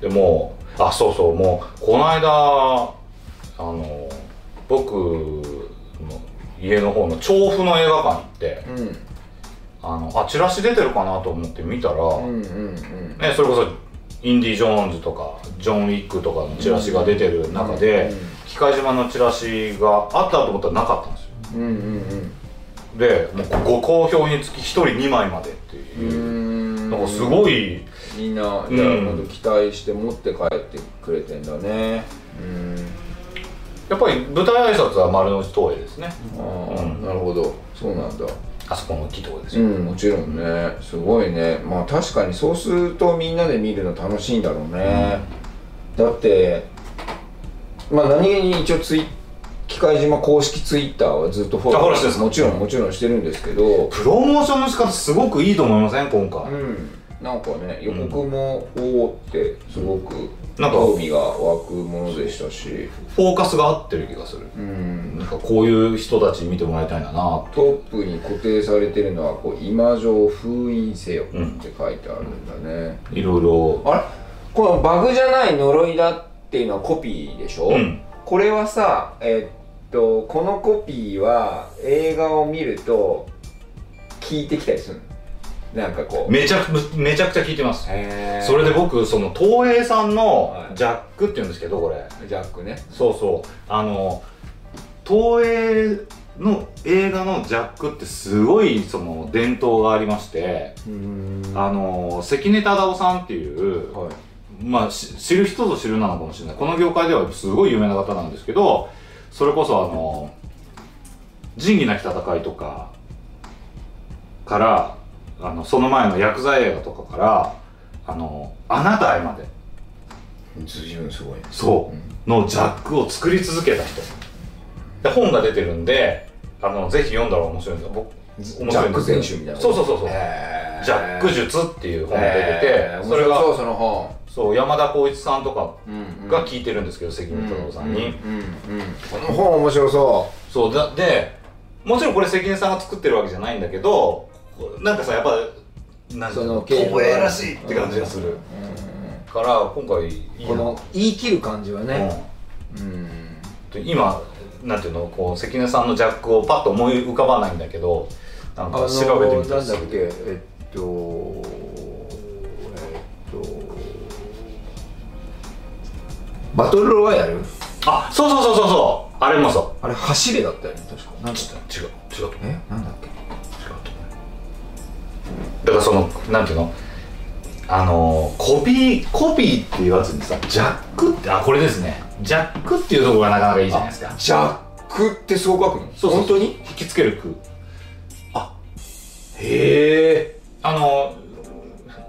う。でもうあそうそうもうこの間あの僕の家の方の調布の映画館行ってうん。あのあチラシ出てるかなと思って見たら、うんうんうん。ね、それこそインディ・ジョーンズとかジョン・ウィックとかのチラシが出てる中で、うん機械島のチラシがあったと思ったらなかったん。ですようんうん。でもうご好評につき1人2枚までってうんう。いう、ん。なんかすごい。みんな。じゃあうん本当期待して持って帰ってくれてんだね。うん。やっぱり舞台挨拶は丸の内東映ですね。ああ、うん。なるほど。そうなんだ。あそこの大きいところですよ、うんもちろんね。すごいね。まあ確かにそうするとみんなで見るの楽しいんだろうね、だってまあ何気に一応ツイ機械島公式ツイッターはずっとフォローしてるんですか？もちろんもちろんしてるんですけど。プロモーションの仕方すごくいいと思いません？今回、うん。なんかね予告もおおってすごくなんか興味が湧くものでしたし。フォーカスが合ってる気がする。うん。なんかこういう人たちに見てもらいたいんだなトップに固定されてるのはこう今城封印せよって書いてあるんだね、いろいろ。あれ？このバグじゃない呪いだっていうのはコピーでしょ、うん。これはさえっとこのコピーは映画を見ると聞いてきたりするの。なんかこう。めちゃくめちゃくちゃ聞いてます。それで僕その東映さんのはい。ジャックっていうんですけどこれ。ジャックね。そうそう。あの東映の映画のジャックってすごいその伝統がありましてうん。あの関根忠夫さんっていうはい。まあし知る人ぞ知るなのかもしれない。この業界ではすごい有名な方なんですけどそれこそあの「仁義なき戦い」とかからあのその前の薬剤映画とかから「あのあなたへ」まで。随分すごいね。そう。のジャックを作り続けた人。で本が出てるんであのぜひ読んだら面白いんですよ。僕ジ面白いんですよ。ャック選手みたいなそうそうそうそう。ジャック術っていう本が出てて、それがそうその本そう山田光一さんとかうんが聞いてるんですけど、関根太郎さんに、うんうんうんこの本面白そそうだでもちろんこれ関根さんが作ってるわけじゃないんだけどなんかさやっぱなんその系東映らしいって感じがする、うから今回いいな。この言い切る感じはね。うん。うん。で今なんていうのこう関根さんのジャックをパッと思い浮かばないんだけどなんか調べてみたらなんだっけえっとバトルロワイヤル？あそうそうそうそうそう。あれもそう。あれ走れだったよね確か。なんだっと違う違うとえ？なんだっけ？違うとだからそのなんていうの？あのコピーコピーっていうやつにさジャックってあこれですね。ジャックっていうところがなかなかいいじゃないですか。ジャックってそう書くの？そうそう本当に？引きつける句。へえ。あの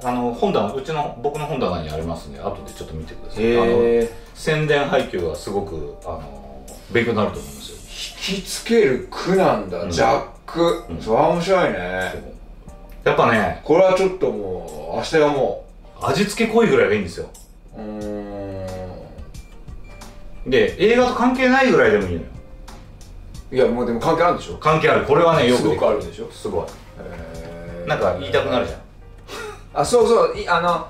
あの本棚うちの僕の本棚にありますんで後でちょっと見てください。あのへえ宣伝配給がすごくあの勉強になると思いますよ。引きつける句なんだ、うん。ジャック、うん。それは面白いね。やっぱねこれはちょっともう明日はも味付け濃いぐらいがいいんですよ。ううーん。で映画と関係ないぐらいでもいいのよ。いやもうでも関係あるんでしょ？関係ある。これはねよくすごくあるでしょ？すごい。へー。なんか言いたくなるじゃん。あそうそう。いあの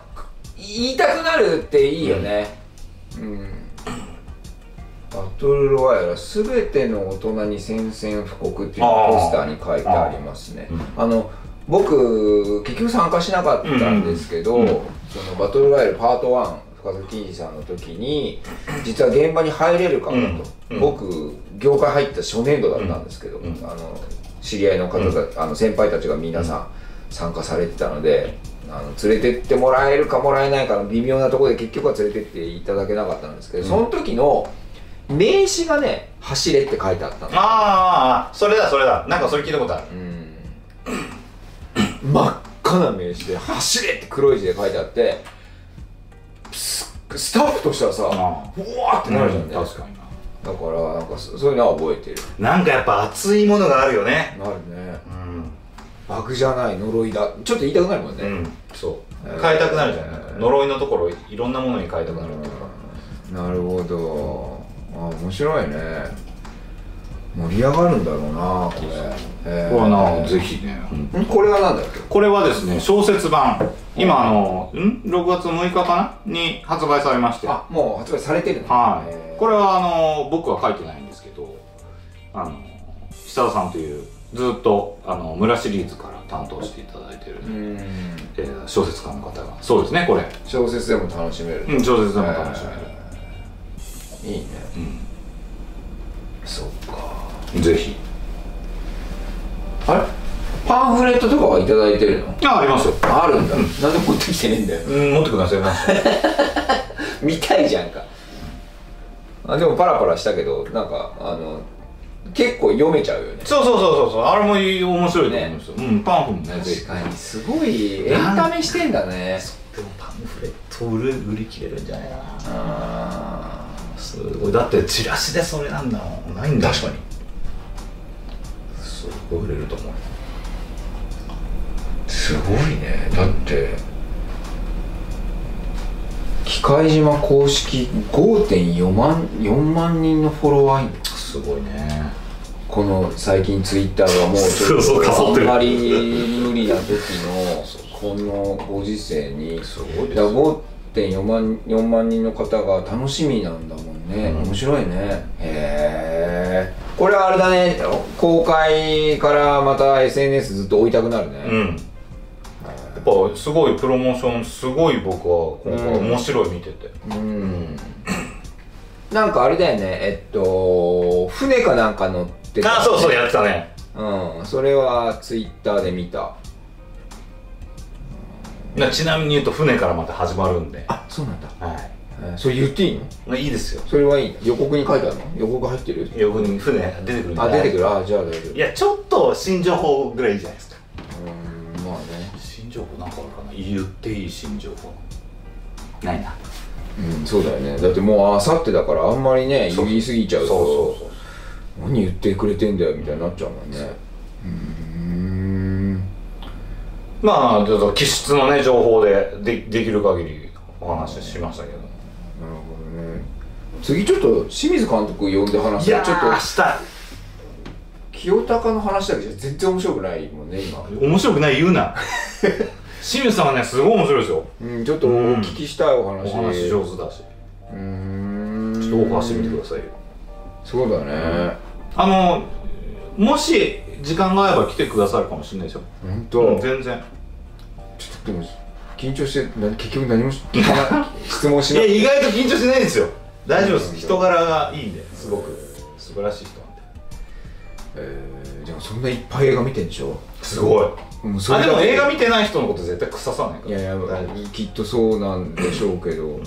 言いたくなるっていいよね。うん、バトルロワイヤルは全ての大人に宣戦布告っていうポスターに書いてありますね。ああの僕結局参加しなかったんですけど、うん。うん。そのバトルロワイヤルパート1深津金次さんの時に実は現場に入れるかもと、うん。僕業界入った初年度だったんですけど、うん。あの知り合いの方が、あの先輩たちが皆さん参加されてたのであの連れてってもらえるかもらえないかの微妙なところで結局は連れてっていただけなかったんですけど、うん。その時の名刺がね「走れ」って書いてあったのああそれだそれだ。なんかそれ聞いたことある。うん。真っ赤な名刺で「走れ!」って黒い字で書いてあってススタッフとしてはさうあわーってなるじゃんね、確かに。だからなんかそそういうのは覚えてる。ななんかやっぱ熱いものがあるよね。なるね。うんバグじゃない呪いだ。ちょっと言いたくなるもんね、うん。そう。えー変えたくなるじゃん。なんか呪いのところをいろんなものに変えたくなる。っていうかなるほど。あ面白いね。盛り上がるんだろうなこれ、えー。これはなぜひね。ん。これはなんだっけ？これはですね小説版。今あのん？6月6日かな？に発売されまして。あもう発売されてるの？はい、えー。これはあの僕は書いてないんですけどあの久田さんというずっとあの村シリーズから担当していただいてる、うん。えー小説家の方が。そうですねこれ、小説でも楽しめる、うん、小説でも楽しめる、いいね。そっか。ぜひ。あれ？パンフレットとかはいただいてるの？あありますよ、あるんだ、なんで持ってきてねえんだよ。うん、持ってください 見たいじゃんか。あでもパラパラしたけどなんかあの結構読めちゃうよね。そうそうそうそうそう。あれも面白いと思うんですよ、うんパンフもね確かにすごいエンタメしてんだね。でもパンフレット売る売り切れるんじゃないかな。あすごいだってチラシでそれなんだもん。ないんだ確かに。すごい売れると思うーすごいね。だって機械島公式5.4万4万人のフォロワーすごいねこの最近ツイッターがもうちょっとあんまり無理な時のこのご時世にすごいだから5.4万 ,4 万人の方が楽しみなんだもんね、うん。面白いね。へえこれはあれだね。公開からまた SNS ずっと追いたくなるね、うん。やっぱすごいプロモーションすごい僕は今回面白い見てて。うん。なんかあれだよね。えっと船かなんか乗ってた。あそうそうやってたね。うんそれはツイッターで見た。なちなみに言うと船からまた始まるんで。あそうなんだ、はえーそれ言っていいの？あいいですよ。それはいいの？予告に書いてあるの？予告入ってる？横に船出てくるんじゃあ出てくる。あじゃあ大丈夫。いやちょっと新情報ぐらいいいじゃないですか。うんまあね。新情報なんかあるかな？言っていい新情報。ないな。うんそうだよね。だってもうあさってだからあんまりねそう。言い過ぎちゃうと。そうそうそう何言ってくれてんだよみたいになっちゃうもんね。うーん。まあちょっと気質のね情報ででできる限りお話ししましたけど。なるほどね。次ちょっと清水監督呼んで話すちょっとしたい。清高の話だけじゃ全然面白くないもんね今。面白くない言うな。清水さんはねすごい面白いですよ。うんちょっとお聞きしたいお話。お話上手だし。うーん。ちょっとオファーしてみてくださいよ。そうだねあのもし時間が合えば来てくださるかもしれないですよ。本当、うん全然。ちょっとでも緊張してな結局何も 質問しないいや意外と緊張しないんですよ。大丈夫です。人柄がいいんですごく。素晴らしい人なんで。えー、でもそんないっぱい映画見てんでしょ？すごい。もあでも映画見てない人のこと絶対腐さないから。いやいやきっとそうなんでしょうけど。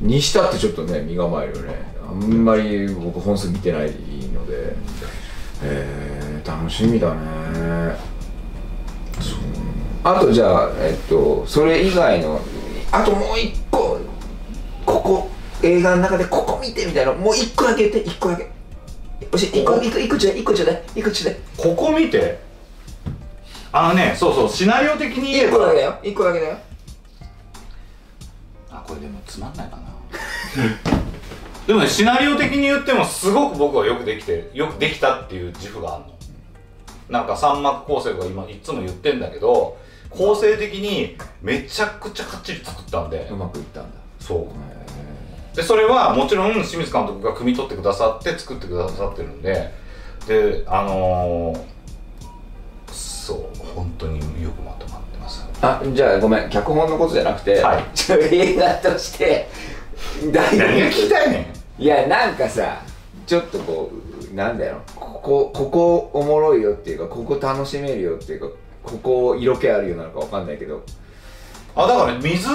にしたってちょっとね身構えるよねあんまり僕本数見てないのでえー、楽しみだね。そう。あとじゃあえっとそれ以外のあともう一個ここ映画の中でここ見てみたいな。もう一個だけ言って一個だけ。一個一個一個ちょうだい一個ちょうだい一個ちょうだい。ここ見て。あのねそうそうシナリオ的に言え一個だばけだよ。一個だけだよ。あこれでもつまんないかな でもねシナリオ的に言ってもすごく僕はよくできてよくできたっていう自負があるの。なんか三幕構成とか今いつも言ってんだけど構成的にめちゃくちゃかっちり作ったんで。うまくいったんだ。そう。でそれはもちろん清水監督が汲み取ってくださって作ってくださってるんで。であのー、そう本当によくまとまってます。あじゃあごめん脚本のことじゃなくて、はい。映画として大何が聞きたいねんいやなんかさちょっとこうなんだよ。ここここおもろいよっていうかここ楽しめるよっていうかここ色気あるよなのかわかんないけど。あだから水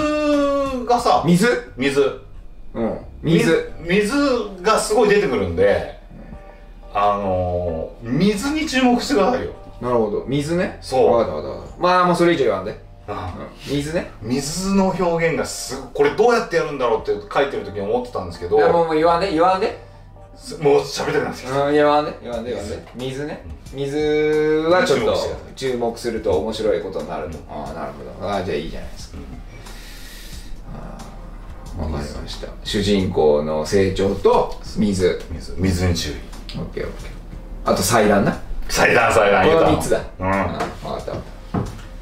がさ水？水。うん。水み水。がすごい出てくるんであのー、水に注目してくださいよ、なるほど。水ね？そう。わかったわかったわかった。まあもうそれ以上言わんで、うん、水ね。水の表現がすごこれどうやってやるんだろうって書いてる時に思ってたんですけど。いやもうもう言わんで言わんですもう喋りたくなってきたうん言わんで言わんで言わんで水ね。水はちょっと注目すると面白いことになると、ああなるほど。ああじゃあいいじゃないですか。わかりました。主人公の成長と水。水。水に注意。オッケーオッケー。あと祭壇な。祭壇祭壇。この3つだ。うん。分かった分かった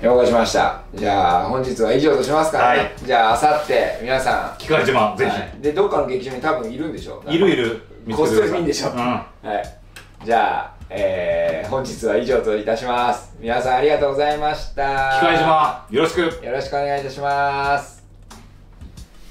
了解しました。じゃあ本日は以上としますからね、はい。じゃああさって皆さん。機械自慢ぜひ、はい。でどっかの劇場に多分いるんでしょいるいるこっそり見んでしょう。ん。はい。じゃあ、えー、本日は以上といたします。皆さんありがとうございました。機械自慢よろしく。よろしくお願いいたします